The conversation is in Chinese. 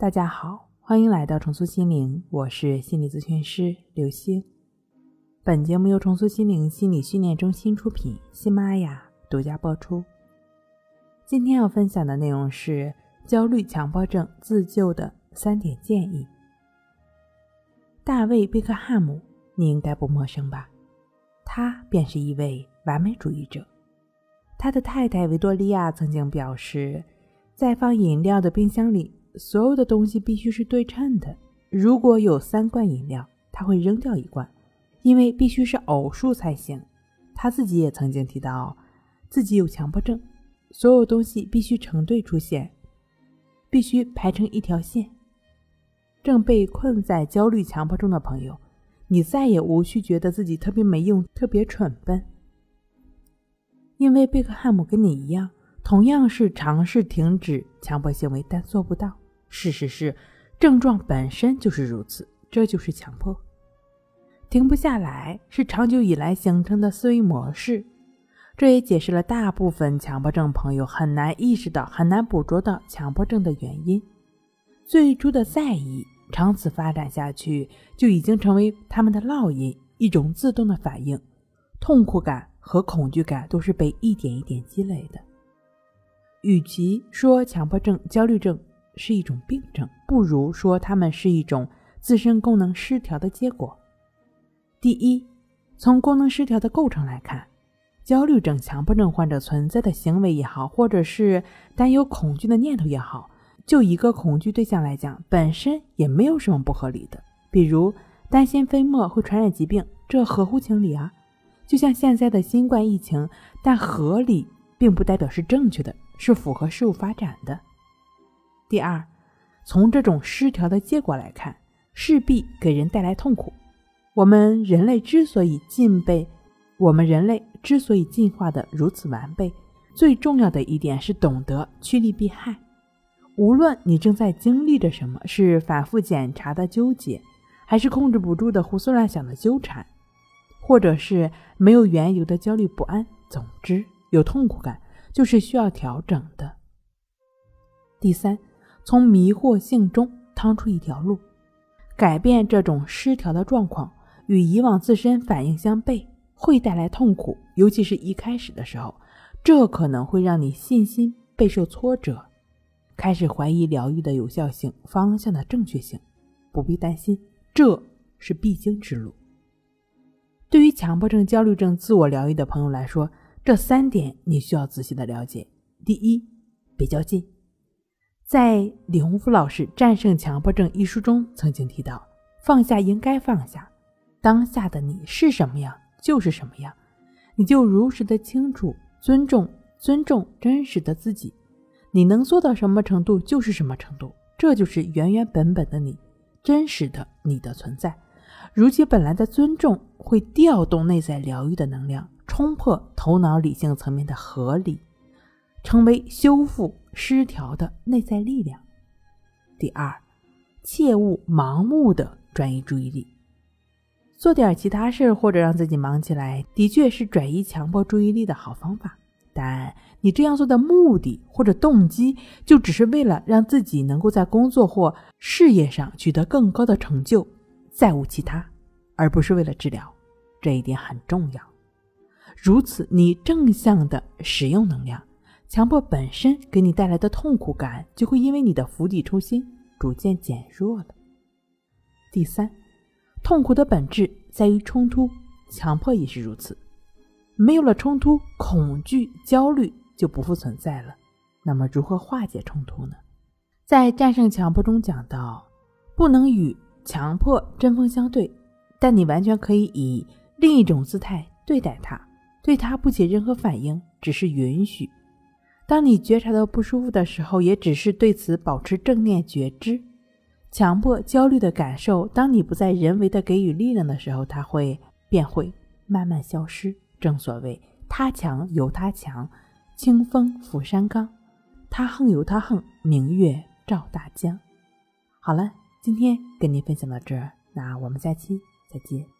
大家好，欢迎来到重塑心灵，我是心理咨询师刘星。本节目由重塑心灵心理训练中心出品，喜马拉雅独家播出。今天要分享的内容是焦虑强迫症自救的三点建议。大卫·贝克汉姆，你应该不陌生吧？他便是一位完美主义者。他的太太维多利亚曾经表示，在放饮料的冰箱里，所有的东西必须是对称的。如果有三罐饮料，他会扔掉一罐，因为必须是偶数才行。他自己也曾经提到，自己有强迫症，所有东西必须成对出现，必须排成一条线。正被困在焦虑强迫中的朋友，你再也无需觉得自己特别没用、特别蠢笨。因为贝克汉姆跟你一样，同样是尝试停止强迫行为，但做不到。事实是，症状本身就是如此，这就是强迫。停不下来是长久以来形成的思维模式，这也解释了大部分强迫症朋友很难意识到、很难捕捉到强迫症的原因。最初的在意，长此发展下去，就已经成为他们的烙印，一种自动的反应，痛苦感。和恐惧感都是被一点一点积累的。与其说强迫症、焦虑症是一种病症，不如说它们是一种自身功能失调的结果。第一，从功能失调的构成来看，焦虑症、强迫症患者存在的行为也好，或者是担忧、恐惧的念头也好，就一个恐惧对象来讲，本身也没有什么不合理的。比如担心飞沫会传染疾病，这合乎情理啊。就像现在的新冠疫情，但合理并不代表是正确的，是符合事物发展的。第二，从这种失调的结果来看，势必给人带来痛苦。我们人类之所以进备，我们人类之所以进化的如此完备，最重要的一点是懂得趋利避害。无论你正在经历着什么，是反复检查的纠结，还是控制不住的胡思乱想的纠缠。或者是没有缘由的焦虑不安，总之有痛苦感就是需要调整的。第三，从迷惑性中趟出一条路，改变这种失调的状况，与以往自身反应相悖，会带来痛苦，尤其是一开始的时候，这可能会让你信心备受挫折，开始怀疑疗愈的有效性、方向的正确性。不必担心，这是必经之路。对于强迫症、焦虑症自我疗愈的朋友来说，这三点你需要仔细的了解。第一，别较劲。在李洪福老师《战胜强迫症》一书中曾经提到，放下应该放下，当下的你是什么样就是什么样，你就如实的清楚、尊重、尊重真实的自己，你能做到什么程度就是什么程度，这就是原原本本的你，真实的你的存在。如其本来的尊重会调动内在疗愈的能量，冲破头脑理性层面的合理，成为修复失调的内在力量。第二，切勿盲目的转移注意力，做点其他事或者让自己忙起来，的确是转移强迫注意力的好方法。但你这样做的目的或者动机，就只是为了让自己能够在工作或事业上取得更高的成就。再无其他，而不是为了治疗，这一点很重要。如此，你正向的使用能量，强迫本身给你带来的痛苦感就会因为你的釜底抽薪逐渐减弱了。第三，痛苦的本质在于冲突，强迫也是如此。没有了冲突，恐惧、焦虑就不复存在了。那么，如何化解冲突呢？在战胜强迫中讲到，不能与。强迫针锋相对，但你完全可以以另一种姿态对待它，对它不起任何反应，只是允许。当你觉察到不舒服的时候，也只是对此保持正念觉知。强迫、焦虑的感受，当你不再人为的给予力量的时候，它会便会慢慢消失。正所谓“他强由他强，清风拂山岗；他横由他横，明月照大江。”好了。今天跟您分享到这儿，那我们下期再见。